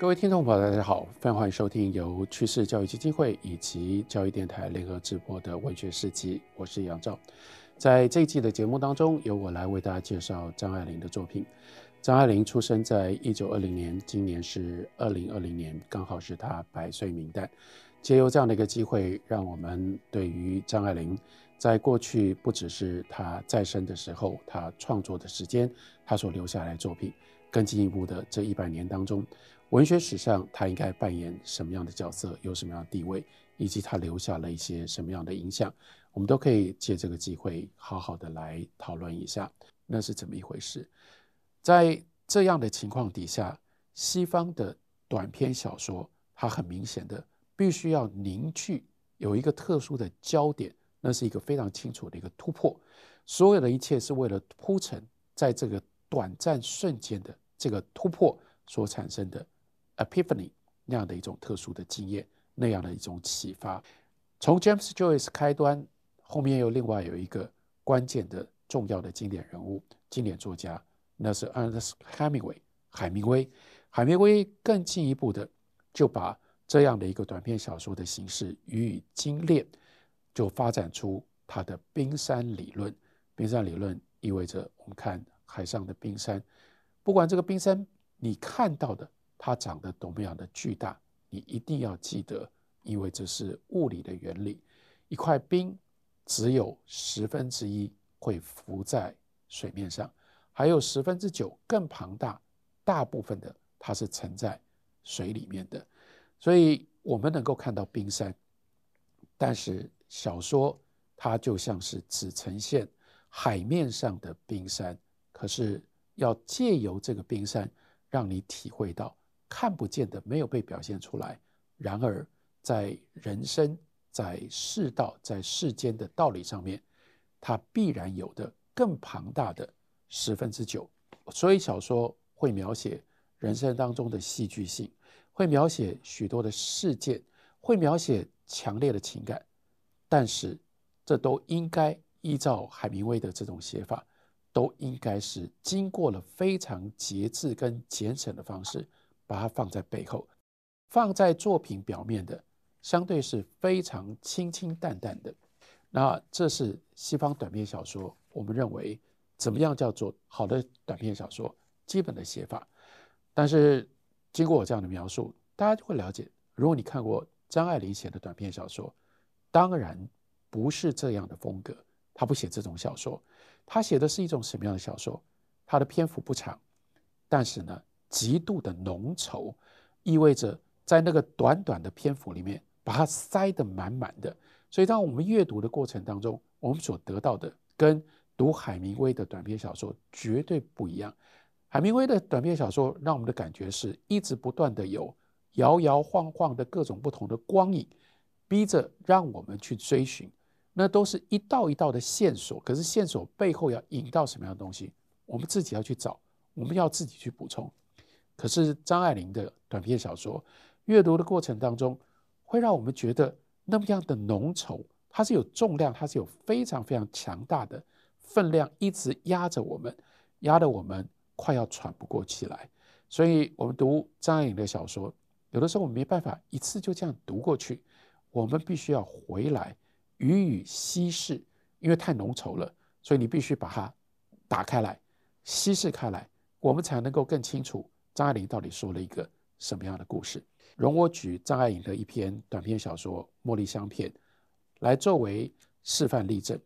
各位听众朋友，大家好，非常欢迎收听由趋势教育基金会以及教育电台联合直播的文学市集，我是杨照。在这一季的节目当中，由我来为大家介绍张爱玲的作品。张爱玲出生在一九二零年，今年是二零二零年，刚好是她百岁冥诞。借由这样的一个机会，让我们对于张爱玲在过去不只是她在生的时候，她创作的时间，她所留下来的作品，更进一步的这一百年当中。文学史上，他应该扮演什么样的角色，有什么样的地位，以及他留下了一些什么样的影响，我们都可以借这个机会好好的来讨论一下，那是怎么一回事。在这样的情况底下，西方的短篇小说，它很明显的必须要凝聚有一个特殊的焦点，那是一个非常清楚的一个突破。所有的一切是为了铺陈，在这个短暂瞬间的这个突破所产生的。Epiphany 那样的一种特殊的经验，那样的一种启发。从 James Joyce 开端，后面又另外有一个关键的重要的经典人物、经典作家，那是 Ernest Hemingway 海明威。海明威更进一步的就把这样的一个短篇小说的形式予以精炼，就发展出他的冰山理论。冰山理论意味着我们看海上的冰山，不管这个冰山你看到的。它长得多么样的巨大，你一定要记得，因为这是物理的原理。一块冰只有十分之一会浮在水面上，还有十分之九更庞大，大部分的它是沉在水里面的。所以我们能够看到冰山，但是小说它就像是只呈现海面上的冰山，可是要借由这个冰山让你体会到。看不见的没有被表现出来，然而在人生、在世道、在世间的道理上面，它必然有的更庞大的十分之九。所以小说会描写人生当中的戏剧性，会描写许多的事件，会描写强烈的情感，但是这都应该依照海明威的这种写法，都应该是经过了非常节制跟节省的方式。把它放在背后，放在作品表面的，相对是非常清清淡淡的。那这是西方短篇小说，我们认为怎么样叫做好的短篇小说基本的写法。但是经过我这样的描述，大家就会了解，如果你看过张爱玲写的短篇小说，当然不是这样的风格，他不写这种小说，他写的是一种什么样的小说？他的篇幅不长，但是呢，极度的浓稠，意味着在那个短短的篇幅里面，把它塞得满满的。所以，当我们阅读的过程当中，我们所得到的跟读海明威的短篇小说绝对不一样。海明威的短篇小说让我们的感觉是一直不断的有摇摇晃晃的各种不同的光影，逼着让我们去追寻。那都是一道一道的线索，可是线索背后要引到什么样的东西，我们自己要去找，我们要自己去补充。可是张爱玲的短篇小说阅读的过程当中，会让我们觉得那么样的浓稠，它是有重量，它是有非常非常强大的分量，一直压着我们，压得我们快要喘不过气来。所以，我们读张爱玲的小说，有的时候我们没办法一次就这样读过去，我们必须要回来予以稀释，因为太浓稠了，所以你必须把它打开来，稀释开来，我们才能够更清楚。张爱玲到底说了一个什么样的故事？容我举张爱玲的一篇短篇小说《茉莉香片》来作为示范例证。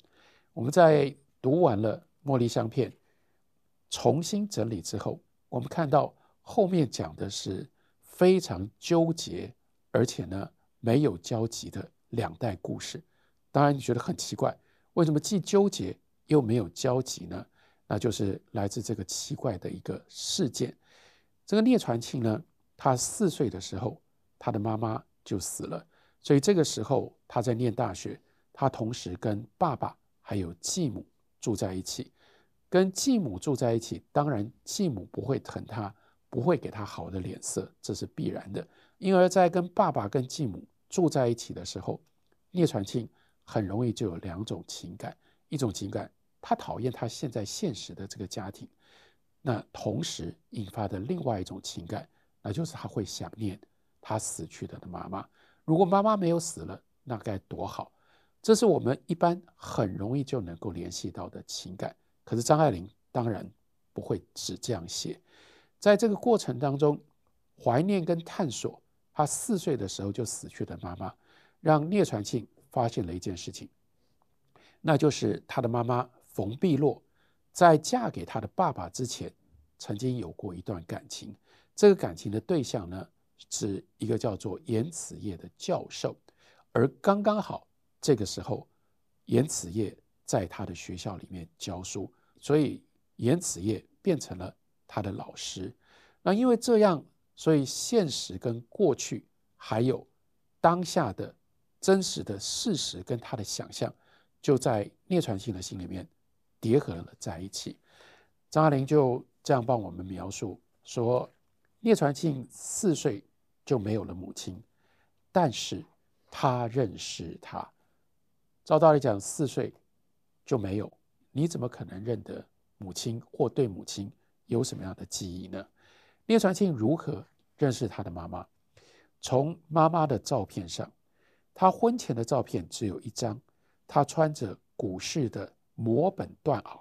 我们在读完了《茉莉香片》，重新整理之后，我们看到后面讲的是非常纠结，而且呢没有交集的两代故事。当然，你觉得很奇怪，为什么既纠结又没有交集呢？那就是来自这个奇怪的一个事件。这个聂传庆呢，他四岁的时候，他的妈妈就死了，所以这个时候他在念大学，他同时跟爸爸还有继母住在一起。跟继母住在一起，当然继母不会疼他，不会给他好的脸色，这是必然的。因而，在跟爸爸跟继母住在一起的时候，聂传庆很容易就有两种情感，一种情感，他讨厌他现在现实的这个家庭。那同时引发的另外一种情感，那就是他会想念他死去的妈妈。如果妈妈没有死了，那该多好！这是我们一般很容易就能够联系到的情感。可是张爱玲当然不会只这样写，在这个过程当中，怀念跟探索他四岁的时候就死去的妈妈，让聂传庆发现了一件事情，那就是他的妈妈冯碧落在嫁给他的爸爸之前，曾经有过一段感情。这个感情的对象呢，是一个叫做严子业的教授，而刚刚好这个时候，严子业在他的学校里面教书。所以严子业变成了他的老师，那因为这样，所以现实跟过去还有当下的真实的事实跟他的想象，就在聂传庆的心里面叠合了在一起。张爱玲就这样帮我们描述说，聂传庆四岁就没有了母亲，但是他认识她。照道理讲，四岁就没有。你怎么可能认得母亲或对母亲有什么样的记忆呢？聂传庆如何认识他的妈妈？从妈妈的照片上，他婚前的照片只有一张，他穿着古式的摹本缎袄，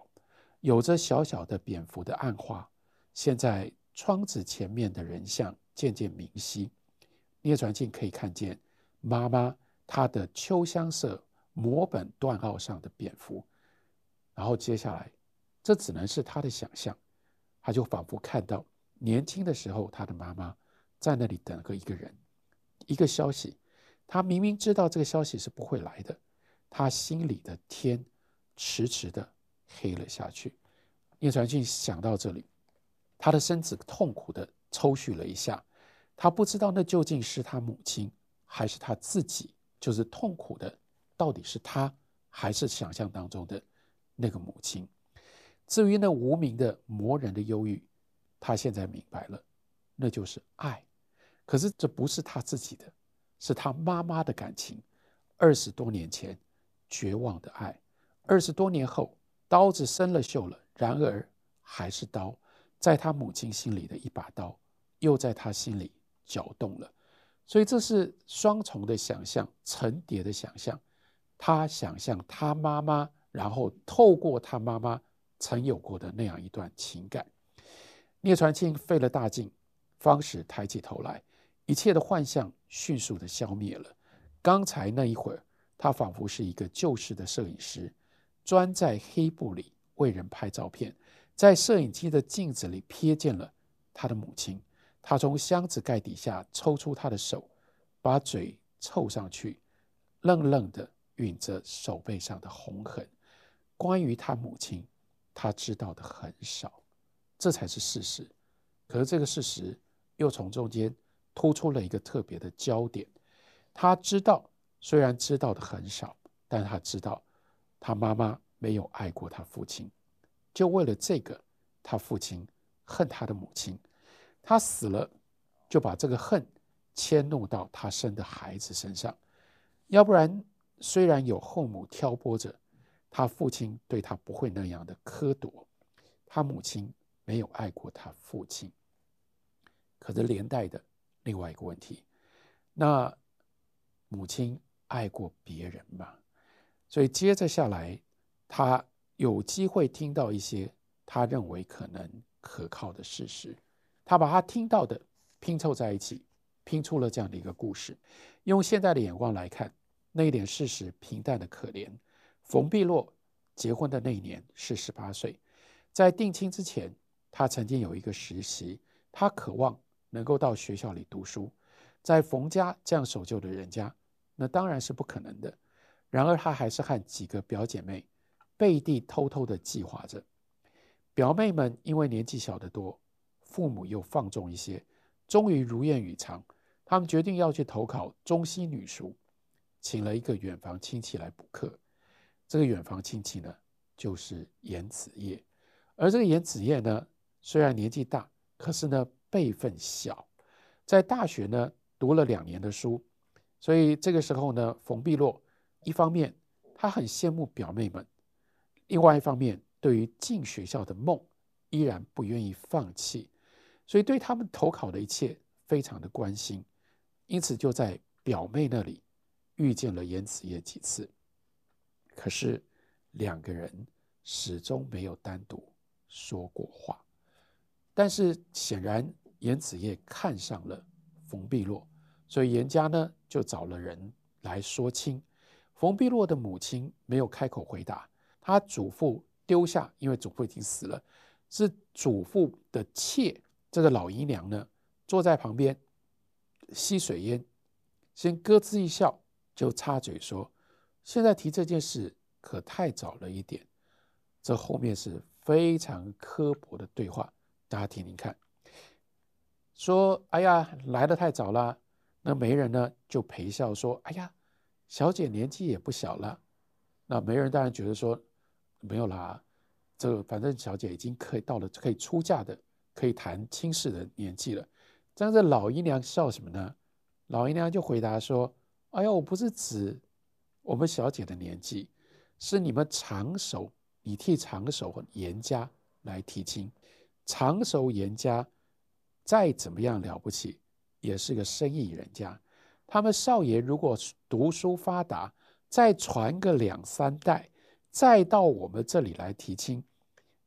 有着小小的蝙蝠的暗花。现在窗子前面的人像渐渐明晰，聂传庆可以看见妈妈她的秋香色摹本缎袄上的蝙蝠。然后接下来，这只能是他的想象，他就仿佛看到年轻的时候，他的妈妈在那里等个一个人，一个消息。他明明知道这个消息是不会来的，他心里的天迟迟的黑了下去。聂传庆想到这里，他的身子痛苦的抽搐了一下，他不知道那究竟是他母亲还是他自己，就是痛苦的，到底是他还是想象当中的。那个母亲，至于那无名的魔人的忧郁，他现在明白了，那就是爱。可是这不是他自己的，是他妈妈的感情。二十多年前绝望的爱，二十多年后刀子生了锈了，然而还是刀，在他母亲心里的一把刀，又在他心里搅动了。所以这是双重的想象，层叠的想象。他想象他妈妈。然后透过他妈妈曾有过的那样一段情感，聂传庆费了大劲，方始抬起头来，一切的幻象迅速的消灭了。刚才那一会儿，他仿佛是一个旧式的摄影师，钻在黑布里为人拍照片，在摄影机的镜子里瞥见了他的母亲。他从箱子盖底下抽出他的手，把嘴凑上去，愣愣的吮着手背上的红痕。关于他母亲，他知道的很少，这才是事实。可是这个事实又从中间突出了一个特别的焦点。他知道，虽然知道的很少，但他知道他妈妈没有爱过他父亲。就为了这个，他父亲恨他的母亲。他死了，就把这个恨迁怒到他生的孩子身上。要不然，虽然有后母挑拨着。他父亲对他不会那样的苛夺，他母亲没有爱过他父亲，可是连带的另外一个问题，那母亲爱过别人吗？所以接着下来，他有机会听到一些他认为可能可靠的事实，他把他听到的拼凑在一起，拼出了这样的一个故事。用现在的眼光来看，那一点事实平淡的可怜。冯碧落结婚的那一年是十八岁，在定亲之前，他曾经有一个实习，他渴望能够到学校里读书，在冯家这样守旧的人家，那当然是不可能的。然而，他还是和几个表姐妹背地偷偷的计划着。表妹们因为年纪小得多，父母又放纵一些，终于如愿以偿，他们决定要去投考中西女塾，请了一个远房亲戚来补课。这个远房亲戚呢，就是严子业，而这个严子业呢，虽然年纪大，可是呢辈分小，在大学呢读了两年的书，所以这个时候呢，冯碧落一方面他很羡慕表妹们，另外一方面对于进学校的梦依然不愿意放弃，所以对他们投考的一切非常的关心，因此就在表妹那里遇见了严子夜几次。可是两个人始终没有单独说过话。但是显然颜子业看上了冯碧落，所以颜家呢就找了人来说亲。冯碧落的母亲没有开口回答，他祖父丢下，因为祖父已经死了，是祖父的妾，这个老姨娘呢坐在旁边吸水烟，先咯吱一笑，就插嘴说：“现在提这件事可太早了一点。”这后面是非常刻薄的对话，大家听听看。说：“哎呀，来得太早了。”那媒人呢就陪笑说：“哎呀。”小姐年纪也不小了，那媒人当然觉得说没有啦，这反正小姐已经可以到了可以出嫁的、可以谈亲事的年纪了。这样，这老姨娘笑什么呢？老姨娘就回答说：“哎呀，我不是指我们小姐的年纪，是你们长守，你替长守颜家来提亲。长守颜家再怎么样了不起，也是个生意人家。”他们少爷如果读书发达，再传个两三代，再到我们这里来提亲，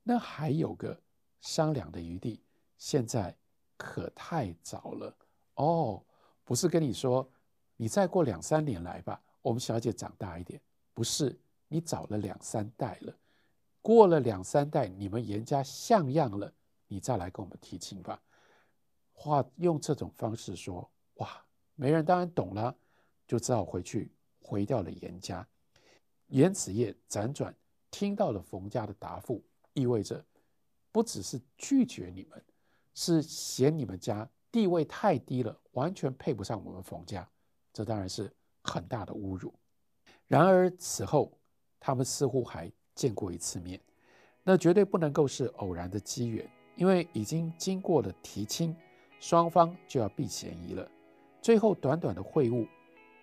那还有个商量的余地。现在可太早了哦，不是跟你说，你再过两三年来吧，我们小姐长大一点。不是，你早了两三代了，过了两三代，你们严家像样了，你再来跟我们提亲吧。话用这种方式说，哇！媒人当然懂了，就只好回去回掉了严家。严子夜辗转听到了冯家的答复，意味着不只是拒绝你们，是嫌你们家地位太低了，完全配不上我们冯家。这当然是很大的侮辱。然而此后他们似乎还见过一次面，那绝对不能够是偶然的机缘，因为已经经过了提亲，双方就要避嫌疑了。最后短短的会晤，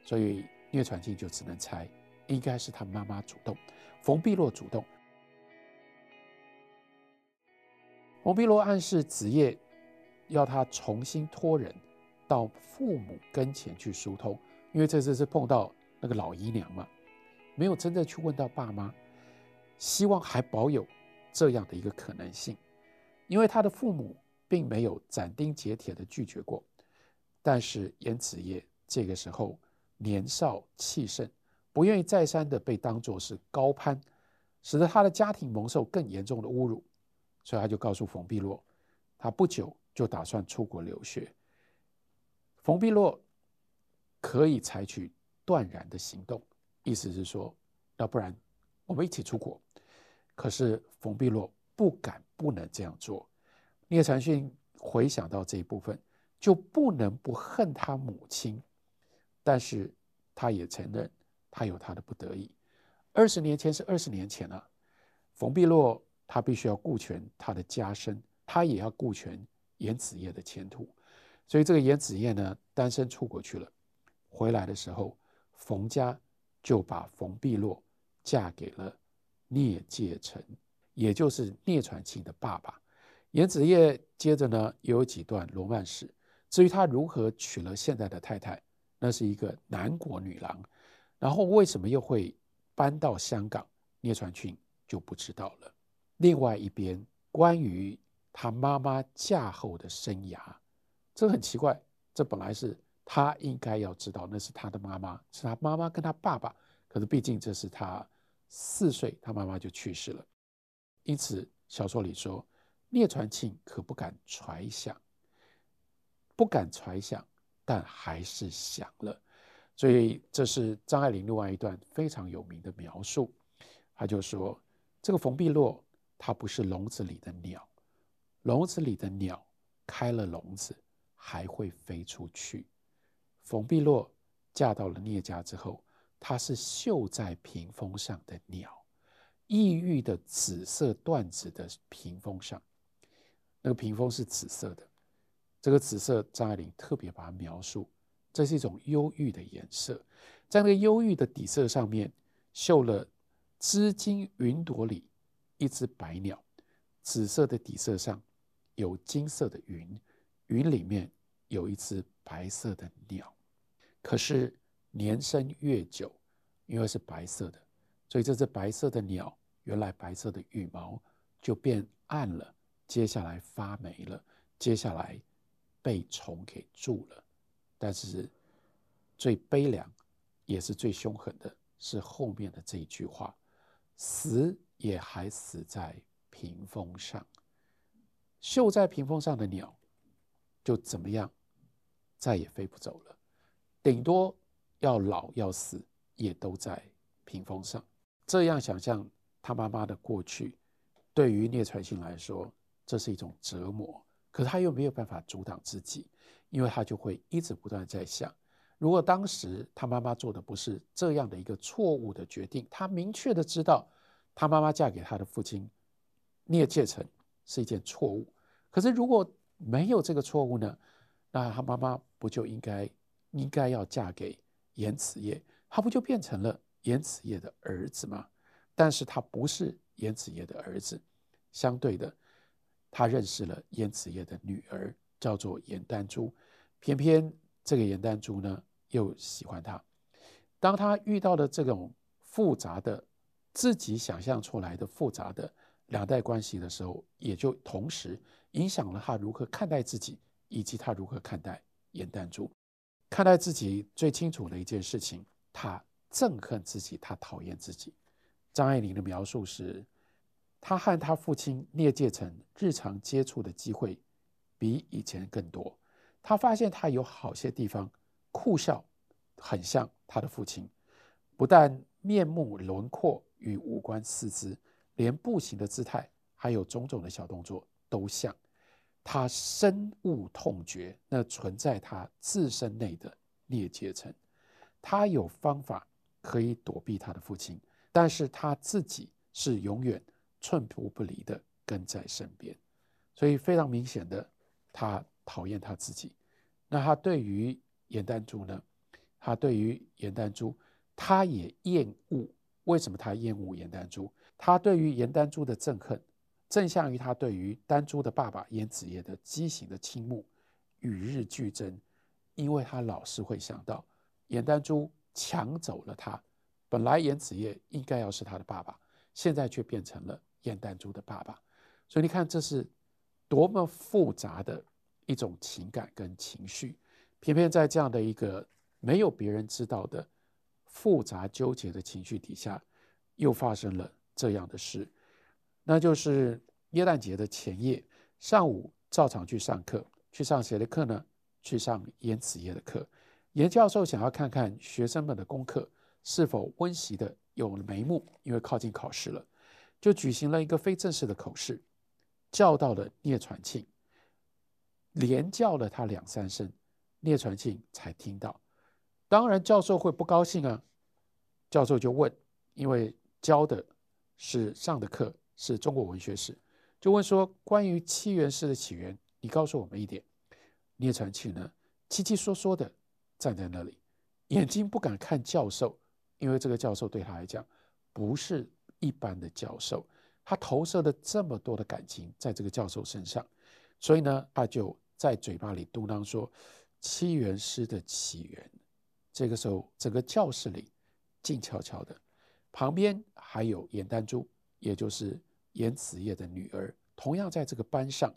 所以聂传庆就只能猜，应该是他妈妈主动，冯碧落主动。冯碧落暗示子夜要他重新托人到父母跟前去疏通，因为这次是碰到那个老姨娘嘛，没有真正去问到爸妈，希望还保有这样的一个可能性，因为他的父母并没有斩钉截铁的拒绝过。但是严子业这个时候年少气盛，不愿意再三的被当作是高攀，使得他的家庭蒙受更严重的侮辱，所以他就告诉冯碧落，他不久就打算出国留学。冯碧落可以采取断然的行动，意思是说，要不然我们一起出国。可是冯碧落不敢不能这样做。聂传讯回想到这一部分。就不能不恨他母亲，但是他也承认他有他的不得已。二十年前是二十年前了，冯碧落他必须要顾全他的家身，他也要顾全严子夜的前途。所以这个严子夜呢，单身出国去了，回来的时候，冯家就把冯碧落嫁给了聂介成，也就是聂传庆的爸爸。颜子业接着呢，有几段罗曼史。至于他如何娶了现在的太太，那是一个南国女郎，然后为什么又会搬到香港，聂传俊就不知道了。另外一边，关于他妈妈嫁后的生涯，这很奇怪，这本来是他应该要知道，那是他的妈妈，是他妈妈跟他爸爸，可是毕竟这是他四岁，他妈妈就去世了，因此小说里说，聂传庆可不敢揣想。不敢揣想，但还是想了。所以这是张爱玲另外一段非常有名的描述。他就说：“这个冯碧落，它不是笼子里的鸟，笼子里的鸟开了笼子还会飞出去。冯碧落嫁到了聂家之后，她是绣在屏风上的鸟，异域的紫色缎子的屏风上，那个屏风是紫色的。”这个紫色，张爱玲特别把它描述，这是一种忧郁的颜色，在那个忧郁的底色上面绣了织金云朵里一只白鸟，紫色的底色上有金色的云，云里面有一只白色的鸟，可是年深月久，因为是白色的，所以这只白色的鸟原来白色的羽毛就变暗了，接下来发霉了，接下来被虫给蛀了。但是最悲凉，也是最凶狠的，是后面的这一句话：死也还死在屏风上。绣在屏风上的鸟，就怎么样，再也飞不走了。顶多要老要死，也都在屏风上。这样想象他妈妈的过去，对于聂传庆来说，这是一种折磨。可是他又没有办法阻挡自己，因为他就会一直不断在想：如果当时他妈妈做的不是这样的一个错误的决定，他明确的知道他妈妈嫁给他的父亲聂介成。是一件错误，可是如果没有这个错误呢？那他妈妈不就应该应该要嫁给严子业？他不就变成了严子业的儿子吗？但是他不是严子业的儿子，相对的，他认识了严子业的女儿，叫做严丹珠，偏偏这个严丹珠呢又喜欢他。当他遇到了这种复杂的自己想象出来的复杂的。两代关系的时候，也就同时影响了他如何看待自己，以及他如何看待严丹珠。看待自己最清楚的一件事情，他憎恨自己，他讨厌自己。张爱玲的描述是，他和他父亲聂介成日常接触的机会比以前更多。他发现他有好些地方酷笑，很像他的父亲，不但面目轮廓与五官四肢。连步行的姿态，还有种种的小动作都像。他深恶痛绝那存在他自身内的聂介成。他有方法可以躲避他的父亲，但是他自己是永远寸步不离的跟在身边。所以非常明显的，他讨厌他自己。那他对于严丹珠呢？他对于严丹珠，他也厌恶。为什么他厌恶严丹珠？他对于严丹珠的憎恨，正向于他对于丹珠的爸爸严子业的畸形的倾慕，与日俱增。因为他老是会想到，严丹珠抢走了他，本来严子业应该要是他的爸爸，现在却变成了严丹珠的爸爸。所以你看，这是多么复杂的一种情感跟情绪，偏偏在这样的一个没有别人知道的复杂纠结的情绪底下，又发生了。这样的事，那就是耶诞节的前夜，上午照常去上课，去上谁的课呢？去上严子业的课。严教授想要看看学生们的功课是否温习的有眉目，因为靠近考试了，就举行了一个非正式的口试，叫到了聂传庆，连叫了他两三声，聂传庆才听到。当然，教授会不高兴啊。教授就问，因为教的。是上的课是中国文学史，就问说，关于七元诗的起源，你告诉我们一点。聂传庆呢，窸窸窣窣的站在那里，眼睛不敢看教授，因为这个教授对他来讲不是一般的教授，他投射了这么多的感情在这个教授身上，所以呢，他就在嘴巴里嘟囔说：“七元诗的起源。”这个时候，整个教室里静悄悄的。旁边还有严丹珠，也就是严子业的女儿，同样在这个班上。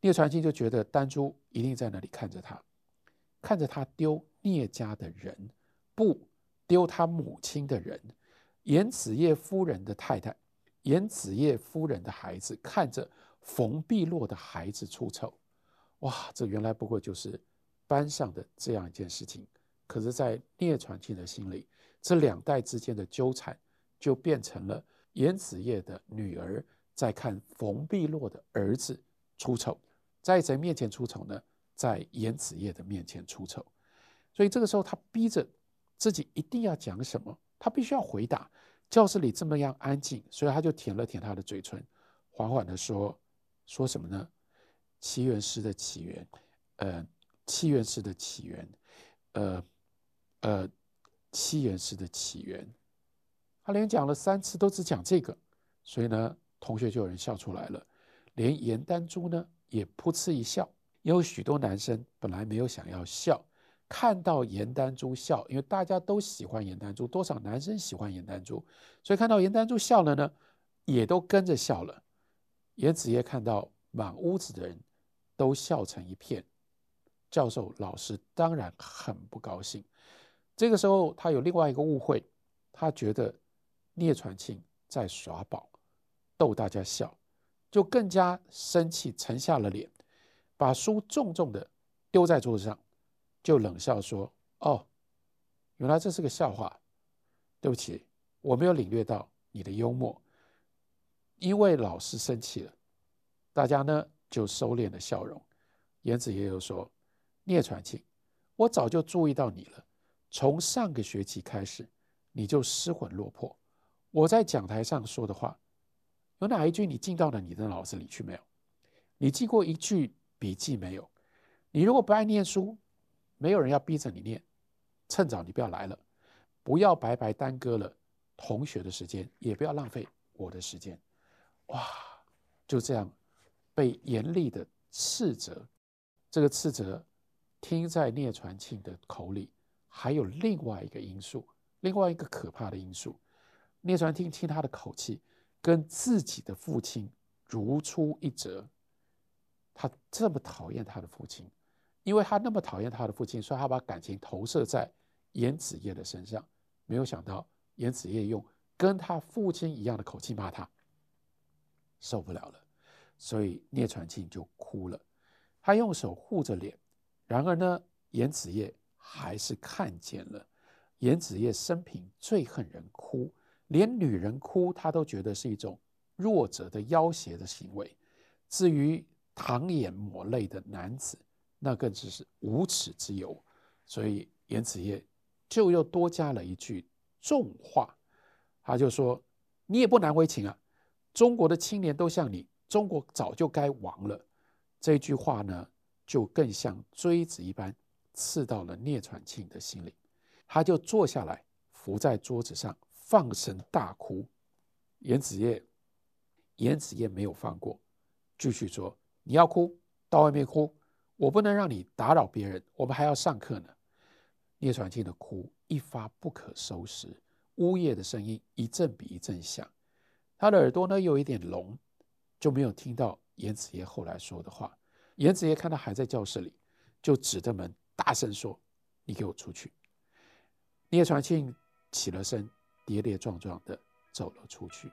聂传庆就觉得丹珠一定在那里看着他，看着他丢聂家的人，不丢他母亲的人。严子业夫人的太太，严子业夫人的孩子，看着冯碧落的孩子出丑。哇，这原来不过就是班上的这样一件事情。可是，在聂传庆的心里，这两代之间的纠缠。就变成了严子业的女儿在看冯碧落的儿子出丑，在谁面前出丑呢？在严子业的面前出丑。所以这个时候，他逼着自己一定要讲什么，他必须要回答。教室里这么样安静，所以他就舔了舔他的嘴唇，缓缓地说：“说什么呢？七元诗的起源，呃，七元诗的起源，呃，呃，七元诗的起源。”他连讲了三次都只讲这个，所以呢，同学就有人笑出来了，连严丹珠呢也噗嗤一笑。也有许多男生本来没有想要笑，看到严丹珠笑，因为大家都喜欢严丹珠，多少男生喜欢严丹珠，所以看到严丹珠笑了呢，也都跟着笑了。严子叶看到满屋子的人都笑成一片，教授老师当然很不高兴。这个时候他有另外一个误会，他觉得聂传庆在耍宝，逗大家笑，就更加生气，沉下了脸。把书重重的丢在桌子上，就冷笑说：“哦，原来这是个笑话。对不起，我没有领略到你的幽默。因为老师生气了，大家呢就收敛了笑容。言子叶又说：‘聂传庆，我早就注意到你了。从上个学期开始，你就失魂落魄。我在讲台上说的话，有哪一句你进到了你的脑子里去没有？你记过一句？’笔记没有，你如果不爱念书，没有人要逼着你念，趁早你不要来了，不要白白耽搁了同学的时间，也不要浪费我的时间。哇，就这样被严厉的斥责，这个斥责听在聂传庆的口里，还有另外一个因素，另外一个可怕的因素。聂传庆听他的口气，跟自己的父亲如出一辙。他这么讨厌他的父亲，因为他那么讨厌他的父亲，所以他把感情投射在严子叶的身上。没有想到严子叶用跟他父亲一样的口气骂他，受不了了，所以聂传庆就哭了。他用手护着脸，然而呢，严子叶还是看见了。严子叶生平最恨人哭，连女人哭他都觉得是一种弱者的要挟的行为。至于淌眼抹泪的男子，那更只是无耻之尤。所以严子业就又多加了一句重话，他就说：“你也不难为情啊，中国的青年都像你，中国早就该亡了。”这句话呢，就更像锥子一般刺到了聂传庆的心里。他就坐下来，伏在桌子上，放声大哭。严子业，严子业没有放过，继续说。你要哭，到外面哭，我不能让你打扰别人，我们还要上课呢。聂传庆的哭一发不可收拾，呜咽的声音一阵比一阵响，他的耳朵呢有一点聋，就没有听到严子叶后来说的话。严子叶看他还在教室里，就指着门大声说：“你给我出去！”聂传庆起了身，跌跌撞撞的走了出去。